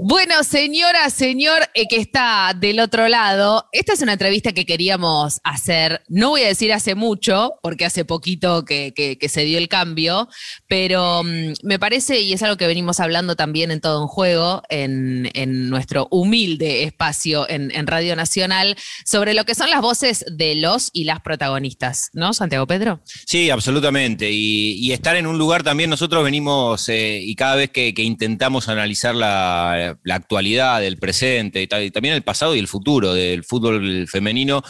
Bueno, señora, señor eh, que está del otro lado, esta es una entrevista que queríamos hacer, no voy a decir hace mucho, porque hace poquito que, se dio el cambio, pero mm, me parece, y es algo que venimos hablando también en todo un juego, en, nuestro humilde espacio en, Radio Nacional, sobre lo que son las voces de los y las protagonistas, ¿no, Santiago Pedro? Sí, absolutamente. Y, estar en un lugar también, nosotros venimos, eh, y cada vez que intentamos analizar la la, actualidad, el presente y, también el pasado y el futuro del fútbol femenino,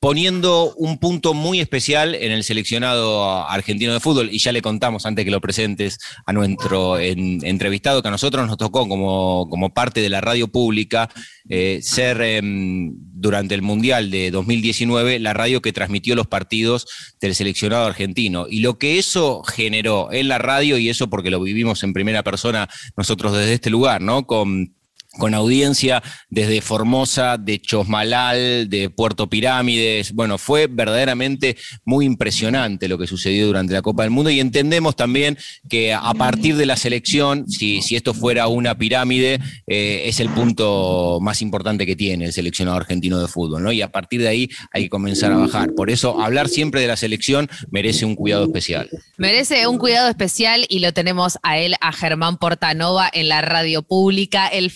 poniendo un punto muy especial en el seleccionado argentino de fútbol. Y ya le contamos antes que lo presentes a nuestro entrevistado que a nosotros nos tocó como, como parte de la radio pública eh, ser em, durante el Mundial de 2019 la radio que transmitió los partidos del seleccionado argentino. Y lo que eso generó en la radio, y eso porque lo vivimos en primera persona nosotros desde este lugar, ¿no? Con con audiencia desde Formosa, de Chosmalal, de Puerto Pirámides. Bueno, fue verdaderamente muy impresionante lo que sucedió durante la Copa del Mundo y entendemos también que a partir de la selección, si, si esto fuera una pirámide, eh, es el punto más importante que tiene el seleccionado argentino de fútbol, ¿no? Y a partir de ahí hay que comenzar a bajar. Por eso hablar siempre de la selección merece un cuidado especial. Merece un cuidado especial y lo tenemos a él, a Germán Portanova, en la radio pública, el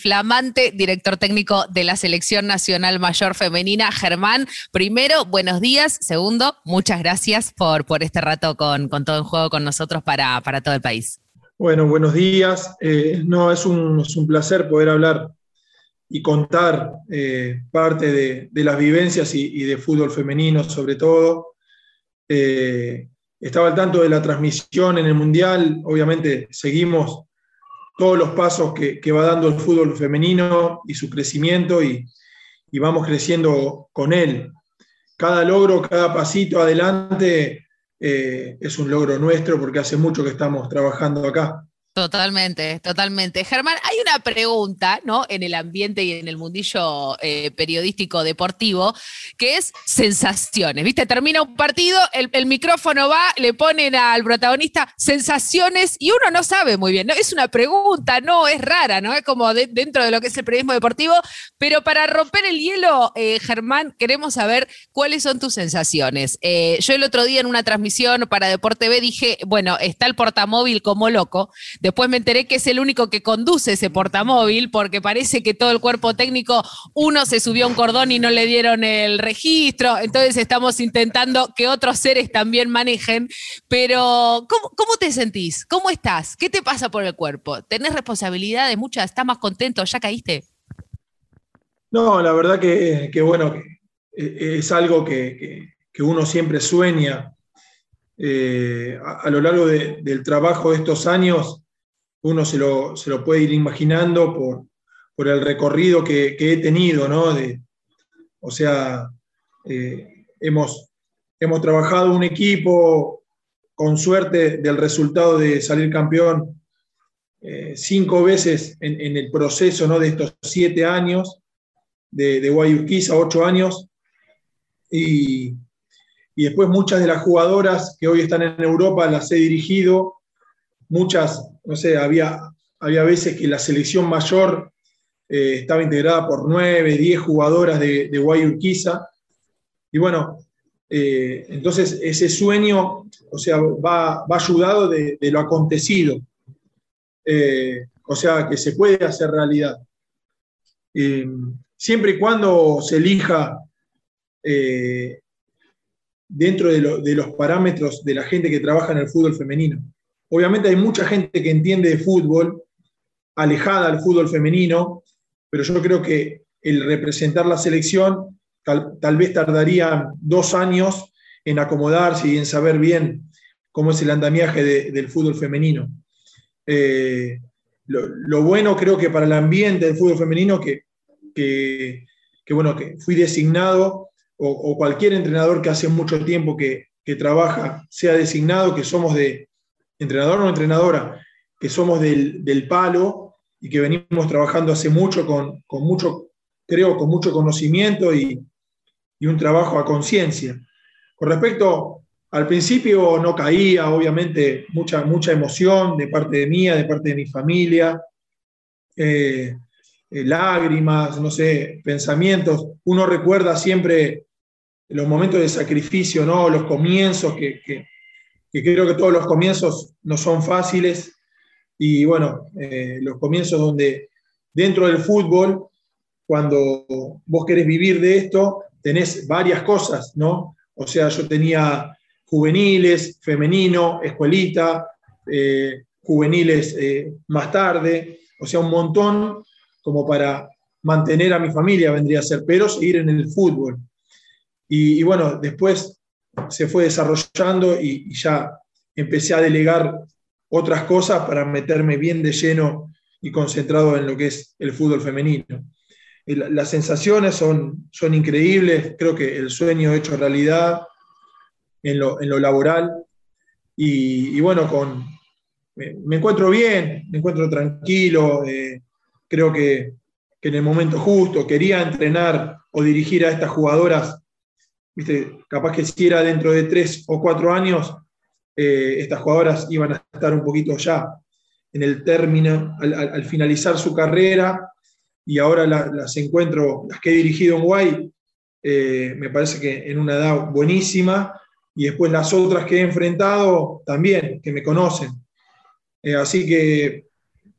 director técnico de la Selección Nacional Mayor Femenina. Germán, primero, buenos días. Segundo, muchas gracias por, por este rato con, todo en juego con nosotros para, para todo el país. Bueno, buenos días. Eh, no, es un, es un, placer poder hablar y contar eh, parte de, las vivencias y, de fútbol femenino sobre todo. Eh, estaba al tanto de la transmisión en el Mundial, obviamente seguimos todos los pasos que, va dando el fútbol femenino y su crecimiento y, vamos creciendo con él. Cada logro, cada pasito adelante eh, es un logro nuestro porque hace mucho que estamos trabajando acá. Totalmente, totalmente. Germán, hay una pregunta, ¿no? En el ambiente y en el mundillo eh, periodístico deportivo, que es sensaciones. ¿Viste? Termina un partido, el, micrófono va, le ponen al protagonista sensaciones y uno no sabe muy bien, ¿no? Es una pregunta, no, es rara, ¿no? Es como dentro de lo que es el periodismo deportivo, pero para romper el hielo, eh, Germán, queremos saber cuáles son tus sensaciones. Eh, yo el otro día en una transmisión para Deporte B dije, bueno, está el portamóvil como loco Después me enteré que es el único que conduce ese portamóvil, porque parece que todo el cuerpo técnico, uno se subió a un cordón y no le dieron el registro, entonces estamos intentando que otros seres también manejen. Pero, ¿cómo, te sentís? ¿Cómo estás? ¿Qué te pasa por el cuerpo? ¿Tenés responsabilidades muchas? ¿Estás más contento? ¿Ya caíste? No, la verdad que, bueno, es algo que, uno siempre sueña. Eh, a, lo largo del trabajo de estos años, uno se lo, puede ir imaginando por, el recorrido que, he tenido, ¿no? o sea, eh, hemos, hemos trabajado un equipo con suerte del resultado de salir campeón eh, cinco veces en, el proceso ¿no? de estos siete años, de, de Guayurquiza, ocho años, y, y después muchas de las jugadoras que hoy están en Europa las he dirigido, muchas no sé, había, había veces que la selección mayor eh, estaba integrada por nueve, diez jugadoras de, de Guayurquiza. Y bueno, eh, entonces ese sueño, o sea, va, ayudado de, lo acontecido. Eh, o sea, que se puede hacer realidad. siempre y cuando se elija dentro de los parámetros de la gente que trabaja en el fútbol femenino. Obviamente hay mucha gente que entiende de fútbol, alejada del fútbol femenino, pero yo creo que el representar la selección tal, vez tardaría dos años en acomodarse y en saber bien cómo es el andamiaje del fútbol femenino. Eh, lo, bueno creo que para el ambiente del fútbol femenino que, que, bueno, que fui designado o, cualquier entrenador que hace mucho tiempo que trabaja sea designado, que somos de, entrenador o entrenadora, que somos del, palo y que venimos trabajando hace mucho con, mucho, creo, con mucho conocimiento y, un trabajo a conciencia. Con respecto al principio no caía, obviamente, mucha, mucha emoción de parte de mía, de parte de mi familia, eh, eh, lágrimas, no sé, pensamientos. Uno recuerda siempre los momentos de sacrificio, ¿no? Los comienzos, que, creo que todos los comienzos no son fáciles. Y bueno, eh, los comienzos donde dentro del fútbol, cuando vos querés vivir de esto, tenés varias cosas, ¿no? O sea, yo tenía juveniles, femenino, escuelita, eh, juveniles más tarde, o sea, un montón como para mantener a mi familia, vendría a ser, pero seguir en el fútbol. Y, bueno, después se fue desarrollando y, ya empecé a delegar otras cosas para meterme bien de lleno y concentrado en lo que es el fútbol femenino. Las sensaciones son, son increíbles, creo que el sueño hecho realidad en lo, laboral. Y, bueno, con, me, encuentro bien, me encuentro tranquilo, eh, creo que, en el momento justo quería entrenar o dirigir a estas jugadoras, capaz que si era dentro de tres o cuatro años, eh, estas jugadoras iban a estar un poquito ya en el término, al, finalizar su carrera, y ahora las encuentro, las que he dirigido en Guay, eh, me parece que en una edad buenísima, y después las otras que he enfrentado también, que me conocen. Eh, así que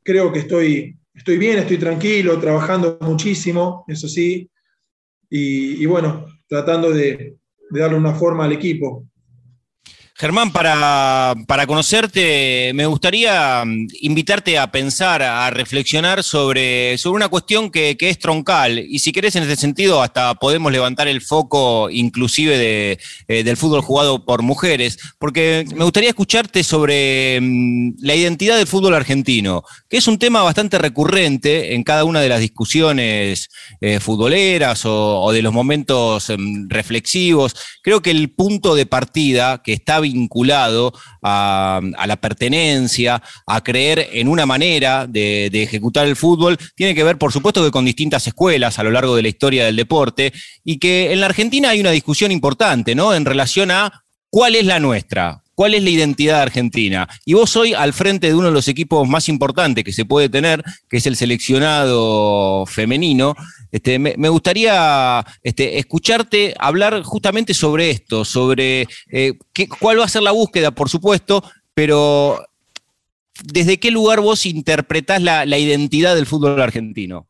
creo que estoy, estoy bien, estoy tranquilo, trabajando muchísimo, eso sí, y, bueno, tratando de, darle una forma al equipo. Germán, para, conocerte, me gustaría mm, invitarte a pensar, a reflexionar sobre, sobre una cuestión que, es troncal. Y si querés, en ese sentido, hasta podemos levantar el foco inclusive de, eh, del fútbol jugado por mujeres, porque me gustaría escucharte sobre mm, la identidad del fútbol argentino, que es un tema bastante recurrente en cada una de las discusiones eh, futboleras o, de los momentos mm, reflexivos. Creo que el punto de partida que está vinculado a, la pertenencia, a creer en una manera de, ejecutar el fútbol, tiene que ver, por supuesto, que con distintas escuelas a lo largo de la historia del deporte, y que en la Argentina hay una discusión importante, ¿no? En relación a cuál es la nuestra, ¿Cuál es la identidad argentina? Y vos hoy al frente de uno de los equipos más importantes que se puede tener, que es el seleccionado femenino, este, me, gustaría este, escucharte hablar justamente sobre esto, sobre eh, cuál va a ser la búsqueda, por supuesto, pero ¿desde qué lugar vos interpretás la, identidad del fútbol argentino?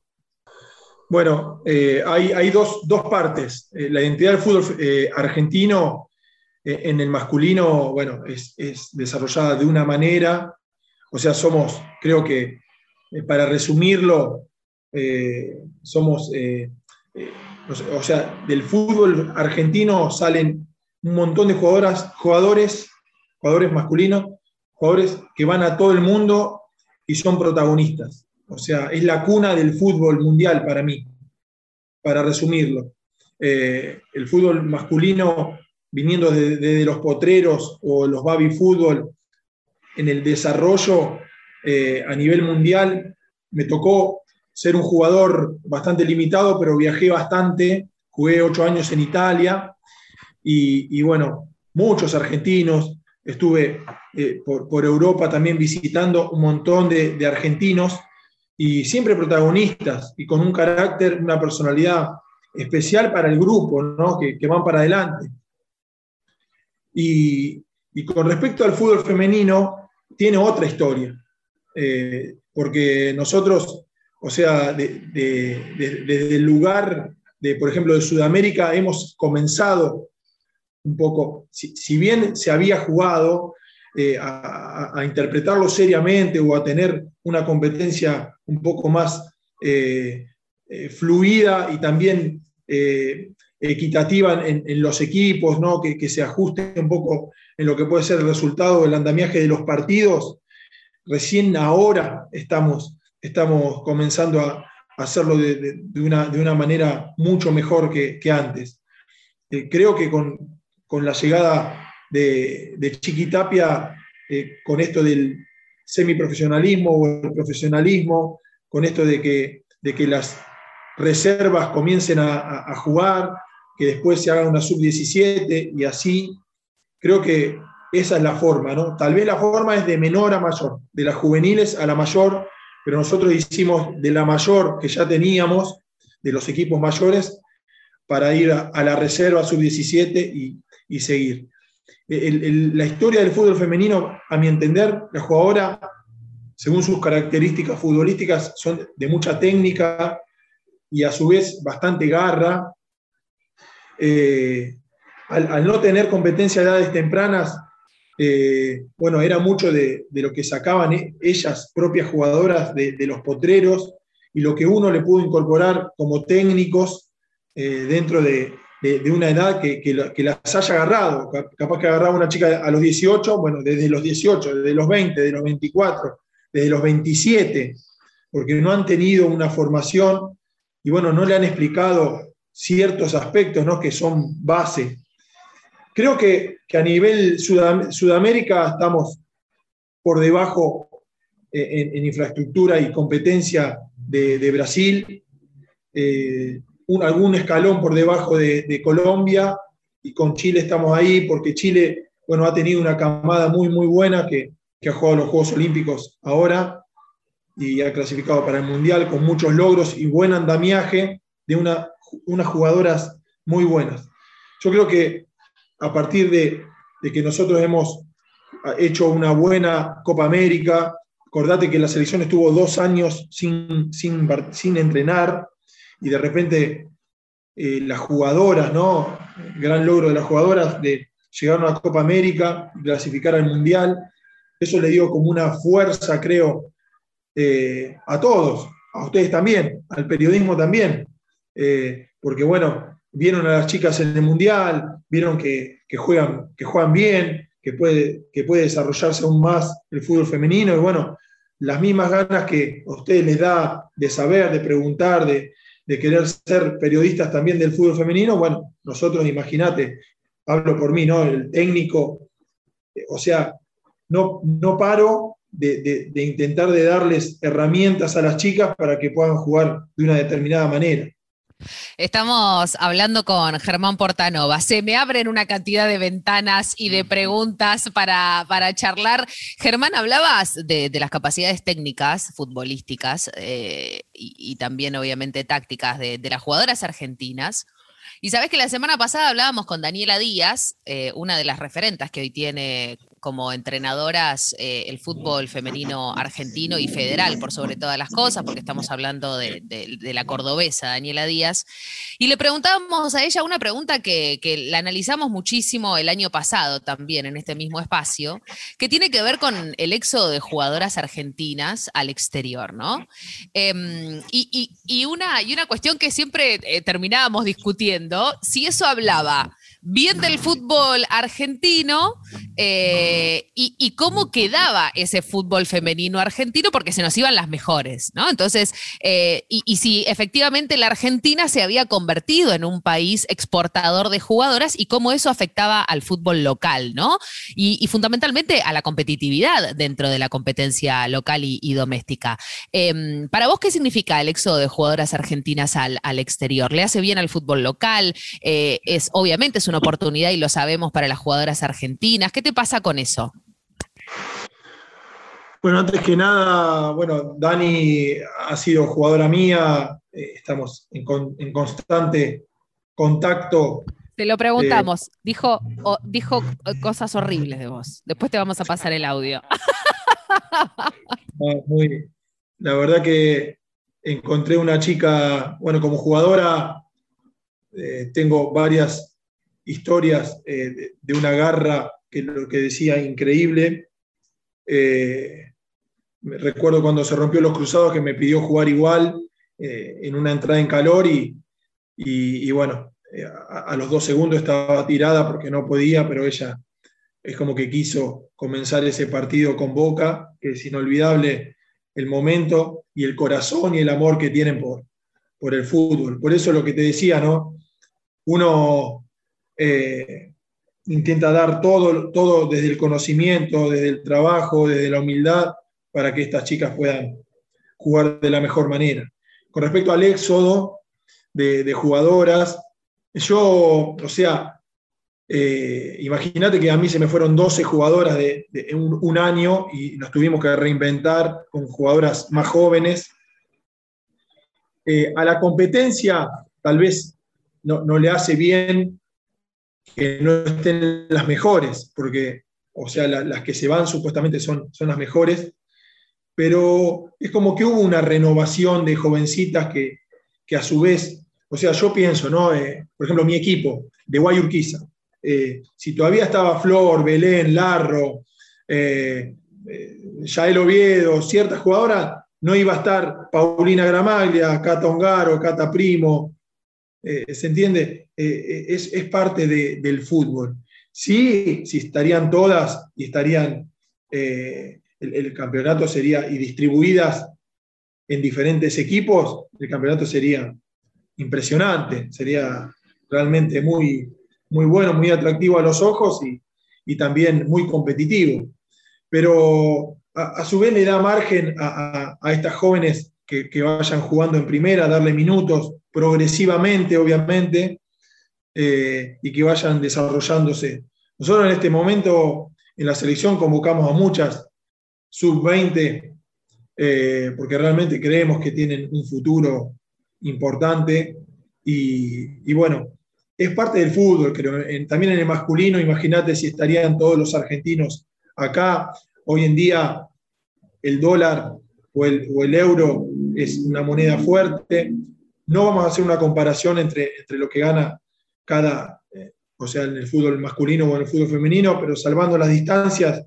Bueno, eh, hay, dos, partes. Eh, la identidad del fútbol argentino en el masculino, bueno, es, desarrollada de una manera, o sea, somos, creo que, eh, para resumirlo, eh, somos, o sea, del fútbol argentino salen un montón de jugadoras, jugadores, jugadores masculinos, jugadores que van a todo el mundo y son protagonistas. O sea, es la cuna del fútbol mundial para mí, para resumirlo. el fútbol masculino viniendo desde los potreros o los baby fútbol en el desarrollo eh, a nivel mundial. Me tocó ser un jugador bastante limitado, pero viajé bastante, jugué ocho años en Italia y, bueno, muchos argentinos, estuve eh, por, Europa también visitando un montón de, argentinos y siempre protagonistas y con un carácter, una personalidad especial para el grupo, ¿no? que, que van para adelante. Y, con respecto al fútbol femenino, tiene otra historia, eh, porque nosotros, o sea, desde el lugar de, por ejemplo, de Sudamérica, hemos comenzado un poco, si, bien se había jugado eh, a, interpretarlo seriamente o a tener una competencia un poco más eh, fluida y también equitativa en, los equipos, ¿no? que, se ajuste un poco en lo que puede ser el resultado del andamiaje de los partidos. Recién ahora estamos, estamos comenzando a, hacerlo de, una, manera mucho mejor que, antes. Eh, creo que con, la llegada de, de Chiquitapia, eh, con esto del semiprofesionalismo o el profesionalismo, con esto de que, de que las reservas comiencen a, jugar, que después se haga una sub-17 y así. Creo que esa es la forma, ¿no? Tal vez la forma es de menor a mayor, de las juveniles a la mayor, pero nosotros hicimos de la mayor que ya teníamos, de los equipos mayores, para ir a, la reserva sub-17 y, seguir. la historia del fútbol femenino, a mi entender, la jugadora, según sus características futbolísticas, son de mucha técnica y a su vez bastante garra. Eh, al, no tener competencia de edades tempranas, eh, bueno, era mucho de, lo que sacaban e, ellas, propias jugadoras, de, los potreros, y lo que uno le pudo incorporar como técnicos eh, dentro de, una edad que, que, las haya agarrado. Capaz que agarraba una chica a los 18, bueno, desde los 18, desde los 20, desde los 24, desde los 27, porque no han tenido una formación y bueno, no le han explicado ciertos aspectos ¿no? que son base Creo que, a nivel Sudamérica estamos por debajo eh, en, infraestructura y competencia de, Brasil, eh, algún escalón por debajo de, Colombia y con Chile estamos ahí porque Chile bueno, ha tenido una camada muy, muy buena que, ha jugado los Juegos Olímpicos ahora y ha clasificado para el Mundial con muchos logros y buen andamiaje de una, unas jugadoras muy buenas. Yo creo que a partir de, que nosotros hemos hecho una buena Copa América. Acordate que la selección estuvo dos años sin, sin, entrenar y de repente eh, las jugadoras, ¿no? gran logro de las jugadoras de llegar a la Copa América, clasificar al Mundial. Eso le dio como una fuerza, creo, eh, a todos, a ustedes también, al periodismo también. Eh, porque bueno, vieron a las chicas en el Mundial, vieron que, juegan, que juegan bien, que puede, que puede desarrollarse aún más el fútbol femenino y bueno, las mismas ganas que a ustedes les da de saber, de preguntar, de, querer ser periodistas también del fútbol femenino, bueno, nosotros, imagínate, hablo por mí, ¿no? El técnico, o sea, no, no paro de, de, intentar de darles herramientas a las chicas para que puedan jugar de una determinada manera. Estamos hablando con Germán Portanova. Se me abren una cantidad de ventanas y de preguntas para, charlar. Germán, hablabas de, las capacidades técnicas, futbolísticas eh, y, también obviamente tácticas de, las jugadoras argentinas. Y sabes que la semana pasada hablábamos con Daniela Díaz, eh, una de las referentas que hoy tiene como entrenadoras eh, el fútbol femenino argentino y federal, por sobre todas las cosas, porque estamos hablando de, la cordobesa Daniela Díaz. Y le preguntábamos a ella una pregunta que, la analizamos muchísimo el año pasado también en este mismo espacio, que tiene que ver con el éxodo de jugadoras argentinas al exterior, ¿no? Em, y, una, y una cuestión que siempre eh, terminábamos discutiendo, si eso hablaba bien del fútbol argentino eh, y, cómo quedaba ese fútbol femenino argentino, porque se nos iban las mejores, ¿no? Entonces, eh, y, si efectivamente la Argentina se había convertido en un país exportador de jugadoras y cómo eso afectaba al fútbol local, ¿no? Y, fundamentalmente a la competitividad dentro de la competencia local y, doméstica. Em, para vos, ¿qué significa el éxodo de jugadoras argentinas al, exterior? ¿Le hace bien al fútbol local? Eh, es obviamente es una oportunidad y lo sabemos para las jugadoras argentinas. ¿Qué te pasa con eso? Bueno, antes que nada, bueno, Dani ha sido jugadora mía, eh, estamos en, constante contacto. Te lo preguntamos, dijo, dijo cosas horribles de vos. Después te vamos a pasar el audio. la verdad que encontré una chica, bueno, como jugadora, eh, tengo varias historias eh, de, una garra que lo que decía increíble. Eh, recuerdo cuando se rompió los cruzados que me pidió jugar igual eh, en una entrada en calor y, y, bueno, a, los dos segundos estaba tirada porque no podía, pero ella es como que quiso comenzar ese partido con Boca, que es inolvidable el momento y el corazón y el amor que tienen por, por el fútbol. Por eso lo que te decía, ¿no? Uno eh, intenta dar todo, todo desde el conocimiento, desde el trabajo, desde la humildad, para que estas chicas puedan jugar de la mejor manera. Con respecto al éxodo de, jugadoras, yo, o sea, eh, imagínate que a mí se me fueron 12 jugadoras de, un, año y nos tuvimos que reinventar con jugadoras más jóvenes. Eh, a la competencia tal vez no, le hace bien que no estén las mejores, porque, o sea, las que se van supuestamente son, son las mejores, pero es como que hubo una renovación de jovencitas que, a su vez, o sea, yo pienso, ¿no? Eh, por ejemplo, mi equipo de Guayurquiza, eh, si todavía estaba Flor, Belén, Larro, eh, eh, Yael Oviedo, ciertas jugadoras, no iba a estar Paulina Gramaglia, Cata Ongaro, Cata Primo. ¿Se entiende? Es, parte del fútbol. Sí, si estarían todas y estarían, el, campeonato sería, y distribuidas en diferentes equipos, el campeonato sería impresionante, sería realmente muy, muy bueno, muy atractivo a los ojos y, también muy competitivo. Pero a, su vez le da margen a, estas jóvenes que, vayan jugando en primera, darle minutos progresivamente, obviamente, eh, y que vayan desarrollándose. Nosotros en este momento en la selección convocamos a muchas sub-20, eh, porque realmente creemos que tienen un futuro importante. Y, bueno, es parte del fútbol, creo. también en el masculino, imagínate si estarían todos los argentinos acá. Hoy en día el dólar o el, euro es una moneda fuerte. No vamos a hacer una comparación entre, entre lo que gana cada, eh, o sea, en el fútbol masculino o en el fútbol femenino, pero salvando las distancias,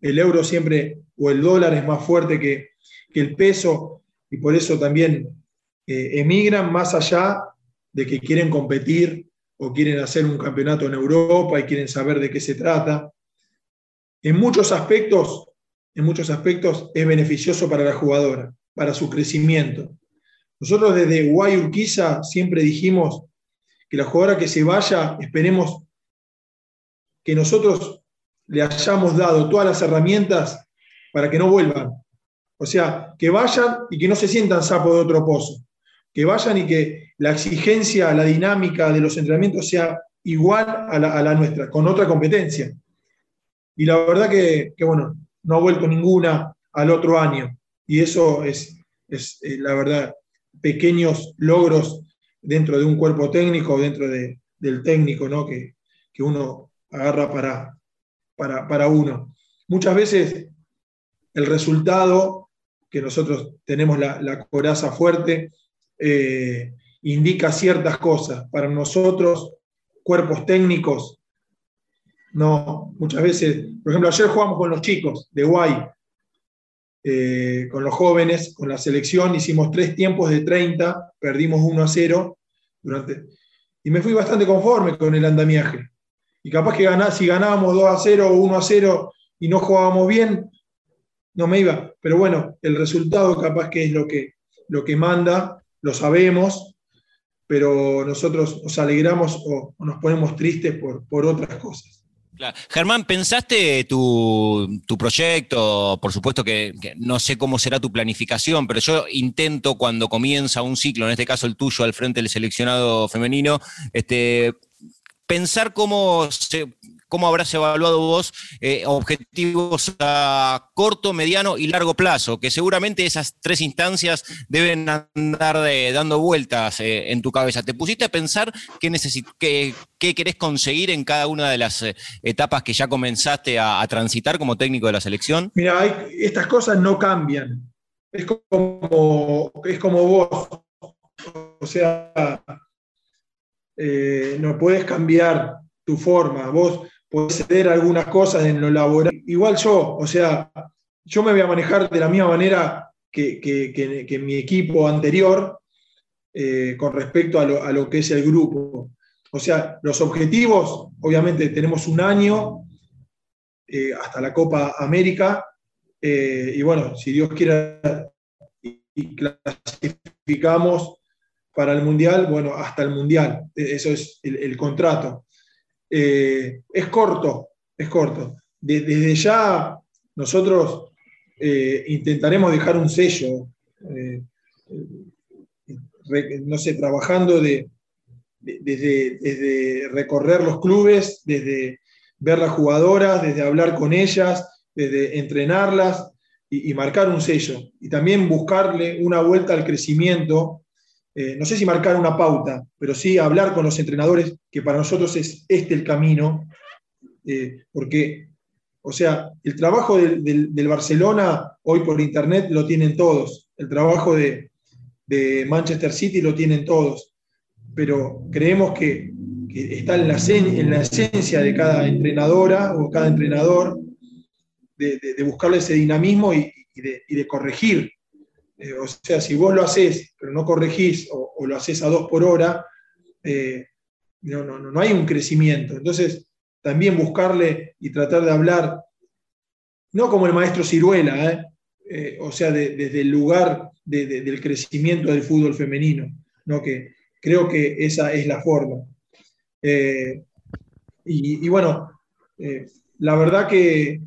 el euro siempre o el dólar es más fuerte que, el peso y por eso también eh, emigran más allá de que quieren competir o quieren hacer un campeonato en Europa y quieren saber de qué se trata. En muchos aspectos, en muchos aspectos es beneficioso para la jugadora, para su crecimiento. Nosotros desde Guay Urquiza siempre dijimos que la jugadora que se vaya, esperemos que nosotros le hayamos dado todas las herramientas para que no vuelvan. O sea, que vayan y que no se sientan sapo de otro pozo. Que vayan y que la exigencia, la dinámica de los entrenamientos sea igual a la, nuestra, con otra competencia. Y la verdad que, bueno, no ha vuelto ninguna al otro año. Y eso es, es eh, la verdad, pequeños logros dentro de un cuerpo técnico, dentro del técnico, ¿no? que, uno agarra para, para, uno. Muchas veces el resultado, que nosotros tenemos la, coraza fuerte, eh, indica ciertas cosas. Para nosotros, cuerpos técnicos, no, muchas veces, por ejemplo, ayer jugamos con los chicos de Guay, eh, con los jóvenes, con la selección, hicimos tres tiempos de 30, perdimos 1 a 0, durante, y me fui bastante conforme con el andamiaje. Y capaz que si ganábamos 2 a 0 o 1 a 0 y no jugábamos bien, no me iba. Pero bueno, el resultado capaz que es lo que, lo que manda, lo sabemos, pero nosotros nos alegramos o, nos ponemos tristes por, otras cosas. Germán, ¿pensaste tu, proyecto? Por supuesto que, no sé cómo será tu planificación, pero yo intento cuando comienza un ciclo, en este caso el tuyo, al frente del seleccionado femenino, este, pensar cómo se, ¿Cómo habrás evaluado vos eh, objetivos a corto, mediano y largo plazo? Que seguramente esas tres instancias deben andar dando vueltas eh, en tu cabeza. ¿Te pusiste a pensar qué, qué, querés conseguir en cada una de las eh, etapas que ya comenzaste a, transitar como técnico de la selección? Mira, estas cosas no cambian. Es como, es como vos. O sea, no puedes cambiar tu forma. Vos puede ceder algunas cosas en lo laboral. Igual yo, o sea, yo me voy a manejar de la misma manera que, mi equipo anterior eh, con respecto a lo, que es el grupo. O sea, los objetivos, obviamente tenemos un año eh, hasta la Copa América, eh, y bueno, si Dios quiere y clasificamos para el Mundial, bueno, hasta el Mundial, eso es el contrato. Eh, es corto, es corto. desde ya nosotros eh, intentaremos dejar un sello, eh, no sé, trabajando de, desde, desde recorrer los clubes, desde ver las jugadoras, desde hablar con ellas, desde entrenarlas y, marcar un sello. Y también buscarle una vuelta al crecimiento. Eh, no sé si marcar una pauta, pero sí hablar con los entrenadores, que para nosotros es este el camino, eh, porque, o sea, el trabajo del, Barcelona hoy por internet lo tienen todos, el trabajo de, Manchester City lo tienen todos, pero creemos que, está en la, en la esencia de cada entrenadora o cada entrenador de, buscarle ese dinamismo y, de, corregir. Eh, o sea, si vos lo haces, pero no corregís o, lo haces a dos por hora, eh, no, no, no, hay un crecimiento. Entonces, también buscarle y tratar de hablar, no como el maestro Ciruela, eh, o sea, desde el lugar del crecimiento del fútbol femenino, ¿no? que creo que esa es la forma. Y, y, bueno, la verdad que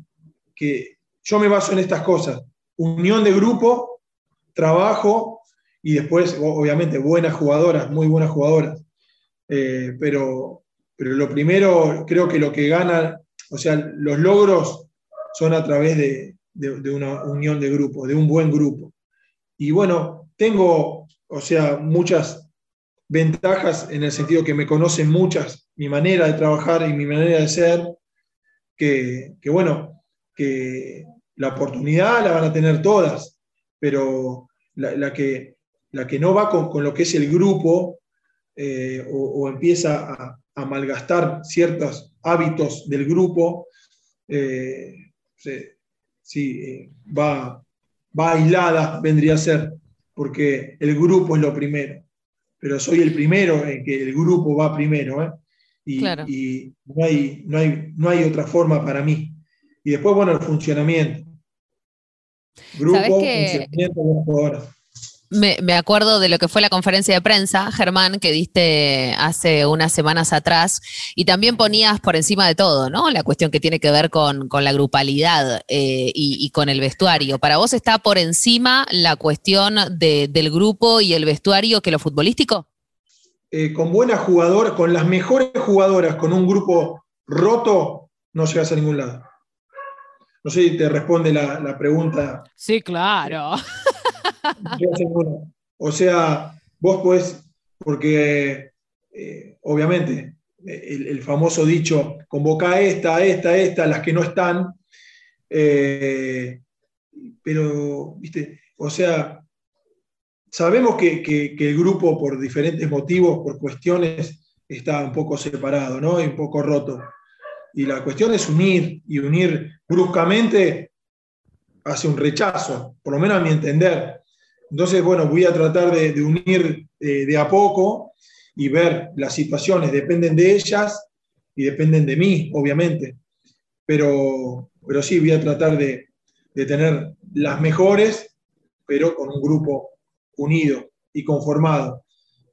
que yo me baso en estas cosas. Unión de grupo, trabajo y después, obviamente, buenas jugadoras, muy buenas jugadoras. Eh, pero, pero lo primero, creo que lo que gana, o sea, los logros son a través de, una unión de grupo, de un buen grupo. Y bueno, tengo, o sea, muchas ventajas en el sentido que me conocen muchas, mi manera de trabajar y mi manera de ser, que, que bueno, que la oportunidad la van a tener todas, pero la, que, la que no va con, lo que es el grupo eh, o, empieza a, malgastar ciertos hábitos del grupo, eh, sí, eh, va, va aislada, vendría a ser, porque el grupo es lo primero. Pero soy el primero en que el grupo va primero, y, y no, hay, no, hay, no hay otra forma para mí. Y después, bueno, el funcionamiento. Grupo, funcionamiento Me, me, acuerdo de lo que fue la conferencia de prensa, Germán, que diste hace unas semanas atrás, y también ponías por encima de todo, ¿no? La cuestión que tiene que ver con, la grupalidad eh, y, con el vestuario. ¿Para vos está por encima la cuestión del grupo y el vestuario que lo futbolístico? Eh, con buenas jugadoras, con las mejores jugadoras, con un grupo roto, no llegas a ningún lado. No sé si te responde la, pregunta. Sí, claro. O sea, vos podés, porque eh, obviamente el, famoso dicho, convoca a esta, a esta, a esta, las que no están, eh, pero, viste, o sea, sabemos que, que, el grupo por diferentes motivos, por cuestiones, está un poco separado, ¿no? Y un poco roto. Y la cuestión es unir, y unir bruscamente hace un rechazo, por lo menos a mi entender. Entonces, bueno, voy a tratar de, unir eh, de a poco y ver las situaciones, dependen de ellas y dependen de mí, obviamente. Pero, pero sí, voy a tratar de, de tener las mejores, pero con un grupo unido y conformado.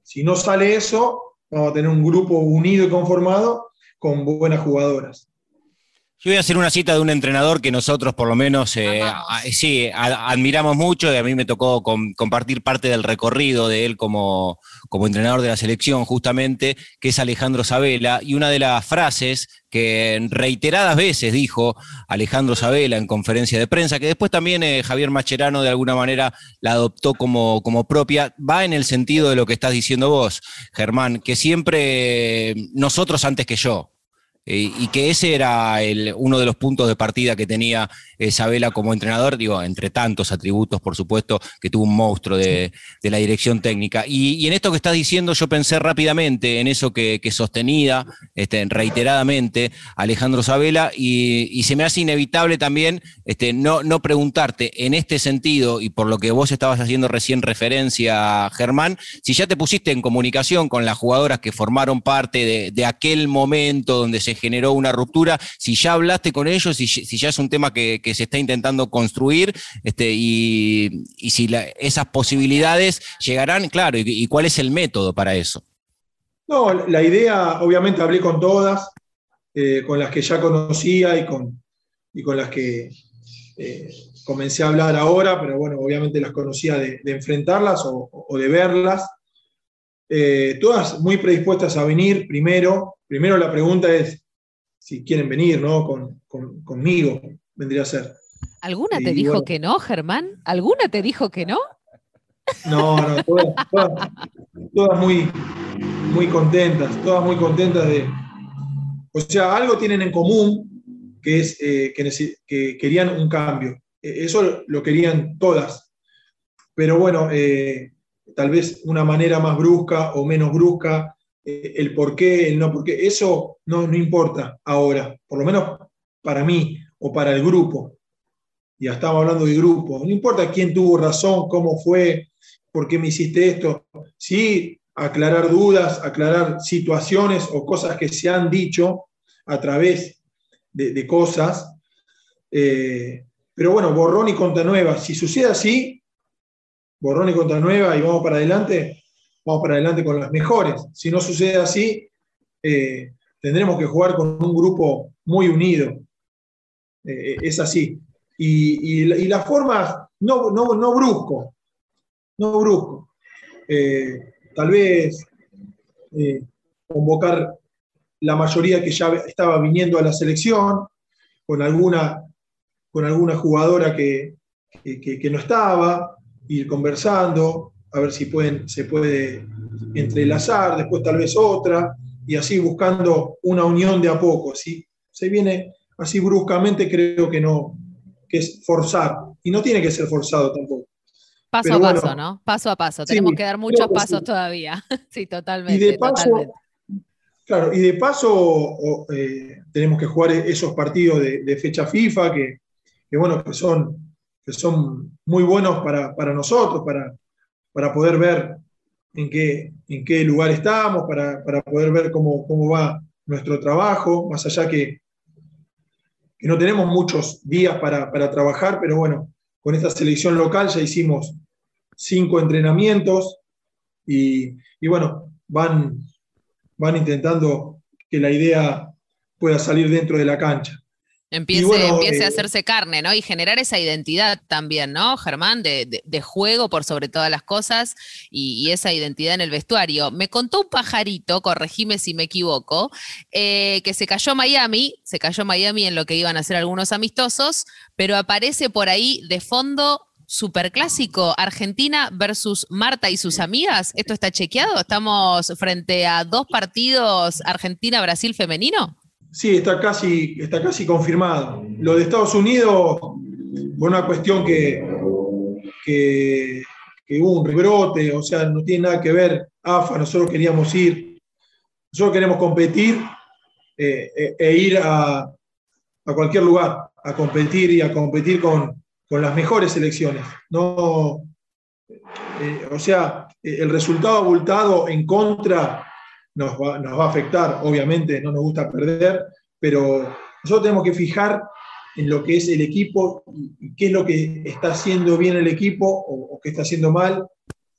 Si no sale eso, vamos a tener un grupo unido y conformado con buenas jugadoras. Yo voy a hacer una cita de un entrenador que nosotros por lo menos eh, sí, admiramos mucho y a mí me tocó compartir parte del recorrido de él como, como, entrenador de la selección justamente, que es Alejandro Sabela. Y una de las frases que reiteradas veces dijo Alejandro Sabela en conferencia de prensa, que después también eh, Javier Macherano de alguna manera la adoptó como, como propia, va en el sentido de lo que estás diciendo vos, Germán, que siempre nosotros antes que yo. Eh, y que ese era uno de los puntos de partida que tenía Isabela como entrenador, digo, entre tantos atributos, por supuesto, que tuvo un monstruo de, la dirección técnica. Y, en esto que estás diciendo, yo pensé rápidamente en eso que, sostenía este, reiteradamente Alejandro Sabela, y, se me hace inevitable también este, no, no preguntarte en este sentido, y por lo que vos estabas haciendo recién referencia, Germán, si ya te pusiste en comunicación con las jugadoras que formaron parte de, de aquel momento donde se generó una ruptura, si ya hablaste con ellos, si, si ya es un tema que, se está intentando construir este, y, si esas posibilidades llegarán, claro, y, cuál es el método para eso. No, la idea, obviamente hablé con todas, eh, con las que ya conocía y con, y con las que eh, comencé a hablar ahora, pero bueno, obviamente las conocía de, enfrentarlas o, de verlas. eh, todas muy predispuestas a venir primero. Primero la pregunta es si quieren venir, ¿no? conmigo, vendría a ser. ¿Alguna te dijo que no, Germán? ¿Alguna te dijo que no? No, no, todas, muy, muy contentas, todas muy contentas de... O sea, algo tienen en común, que es eh, que, querían un cambio. E, eso lo querían todas. Pero bueno, eh, tal vez una manera más brusca o menos brusca, el por qué, el no por qué, eso no, no importa ahora, por lo menos para mí o para el grupo. Ya estamos hablando de grupo. No importa quién tuvo razón, cómo fue, por qué me hiciste esto. Sí, aclarar dudas, aclarar situaciones o cosas que se han dicho a través de, cosas. Eh, pero bueno, borrón y conta nueva. Si sucede así, borrón y contra nueva y vamos para adelante, vamos para adelante con las mejores. Si no sucede así, eh, tendremos que jugar con un grupo muy unido. Eh, es así. Y, las formas, no, brusco, no brusco. Eh, tal vez convocar la mayoría que ya estaba viniendo a la selección, con alguna, con alguna jugadora que, que no estaba, ir conversando, a ver si pueden, se puede entrelazar, después tal vez otra, y así buscando una unión de a poco. Si se viene así bruscamente, creo que no, que es forzar, y no tiene que ser forzado tampoco. Paso a paso, ¿no? Paso a paso. Tenemos que dar muchos pasos todavía. sí, totalmente. Y de paso, Claro, y de paso eh, tenemos que jugar esos partidos de, fecha FIFA que, que, bueno, que son son muy buenos para, nosotros, para, para, poder ver en qué, en qué lugar estamos, para, poder ver cómo, cómo, va nuestro trabajo, más allá que, que no tenemos muchos días para, trabajar, pero bueno, con esta selección local ya hicimos cinco entrenamientos y, bueno, van, van intentando que la idea pueda salir dentro de la cancha. Empiece, empiece a eh, hacerse carne, ¿no? Y generar esa identidad también, ¿no, Germán? De, juego por sobre todas las cosas y, esa identidad en el vestuario. Me contó un pajarito, corregime si me equivoco, eh, que se cayó Miami, se cayó Miami en lo que iban a ser algunos amistosos, pero aparece por ahí de fondo superclásico, Argentina versus Marta y sus amigas. ¿Esto está chequeado? ¿Estamos frente a dos partidos Argentina-Brasil femenino? Sí, está casi, está casi confirmado. Lo de Estados Unidos, por una cuestión que, que, hubo un rebrote, o sea, no tiene nada que ver. AFA, nosotros queríamos ir, nosotros queremos competir eh, eh, e ir a, cualquier lugar, a competir y a competir con, con las mejores selecciones. No, eh, o sea, el resultado abultado en contra nos va, a afectar, obviamente no nos gusta perder, pero nosotros tenemos que fijar en lo que es el equipo qué es lo que está haciendo bien el equipo o, qué está haciendo mal,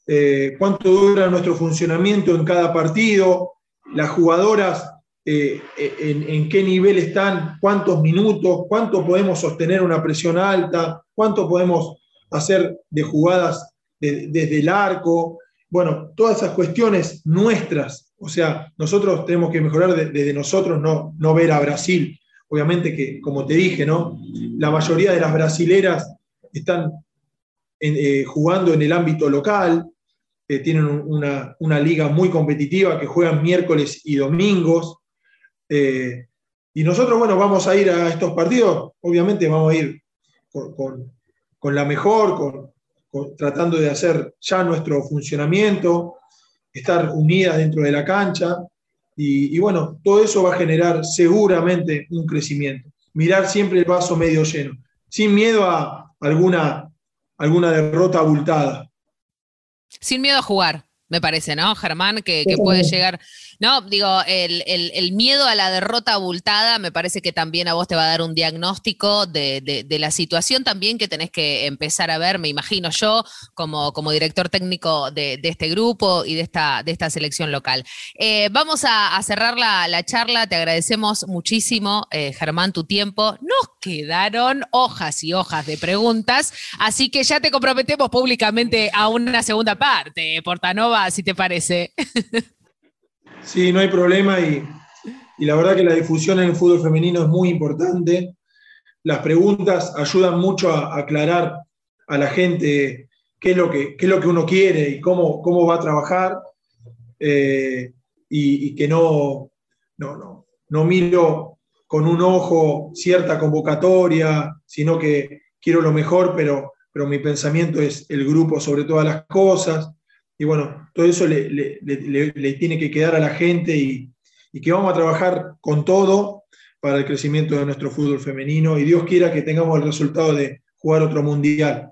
eh, cuánto dura nuestro funcionamiento en cada partido, las jugadoras eh, en, qué nivel están, cuántos minutos, cuánto podemos sostener una presión alta, cuánto podemos hacer de jugadas desde el arco. Bueno, todas esas cuestiones nuestras o sea, nosotros tenemos que mejorar desde nosotros, no, no ver a Brasil. Obviamente que, como te dije, ¿no? la mayoría de las brasileras están eh, jugando en el ámbito local, eh, tienen una, liga muy competitiva que juegan miércoles y domingos. Eh, y nosotros, bueno, vamos a ir a estos partidos, obviamente vamos a ir con, la mejor, tratando de hacer ya nuestro funcionamiento, estar unidas dentro de la cancha. Y, bueno, todo eso va a generar seguramente un crecimiento. Mirar siempre el vaso medio lleno, sin miedo a alguna, alguna derrota abultada. Sin miedo a jugar, me parece, ¿no, Germán? Que, que puede llegar no, digo, el, miedo a la derrota abultada me parece que también a vos te va a dar un diagnóstico de, la situación también que tenés que empezar a ver, me imagino yo, como, como director técnico de, este grupo y de esta, de esta selección local. Eh, vamos a, cerrar la, charla, te agradecemos muchísimo, eh, Germán, tu tiempo. Nos quedaron hojas y hojas de preguntas, así que ya te comprometemos públicamente a una segunda parte, Portanova si te parece. Sí, no hay problema y, la verdad que la difusión en el fútbol femenino es muy importante. Las preguntas ayudan mucho a, aclarar a la gente qué es lo que, es lo que uno quiere y cómo, cómo va a trabajar. Eh, y, que no, no, no, miro con un ojo cierta convocatoria, sino que quiero lo mejor, pero, pero mi pensamiento es el grupo sobre todas las cosas. Y bueno, todo eso le, tiene que quedar a la gente y, que vamos a trabajar con todo para el crecimiento de nuestro fútbol femenino y Dios quiera que tengamos el resultado de jugar otro mundial.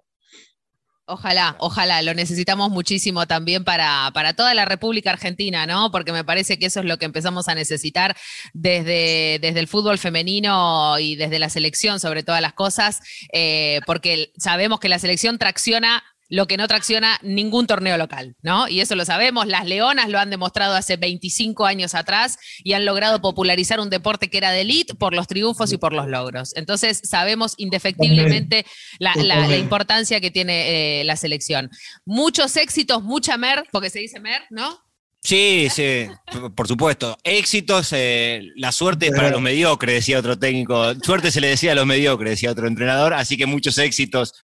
Ojalá, ojalá, lo necesitamos muchísimo también para, para, toda la República Argentina, ¿no? Porque me parece que eso es lo que empezamos a necesitar desde, desde el fútbol femenino y desde la selección, sobre todas las cosas, eh, porque sabemos que la selección tracciona lo que no tracciona ningún torneo local, ¿no? Y eso lo sabemos, las Leonas lo han demostrado hace 25 años atrás y han logrado popularizar un deporte que era de elite por los triunfos y por los logros. Entonces sabemos indefectiblemente la, importancia que tiene eh, la selección. Muchos éxitos, mucha mer, porque se dice mer, ¿no? Sí, sí, por supuesto. Éxitos, eh, la suerte es para los mediocres, decía otro técnico. Suerte se le decía a los mediocres, decía otro entrenador. Así que muchos éxitos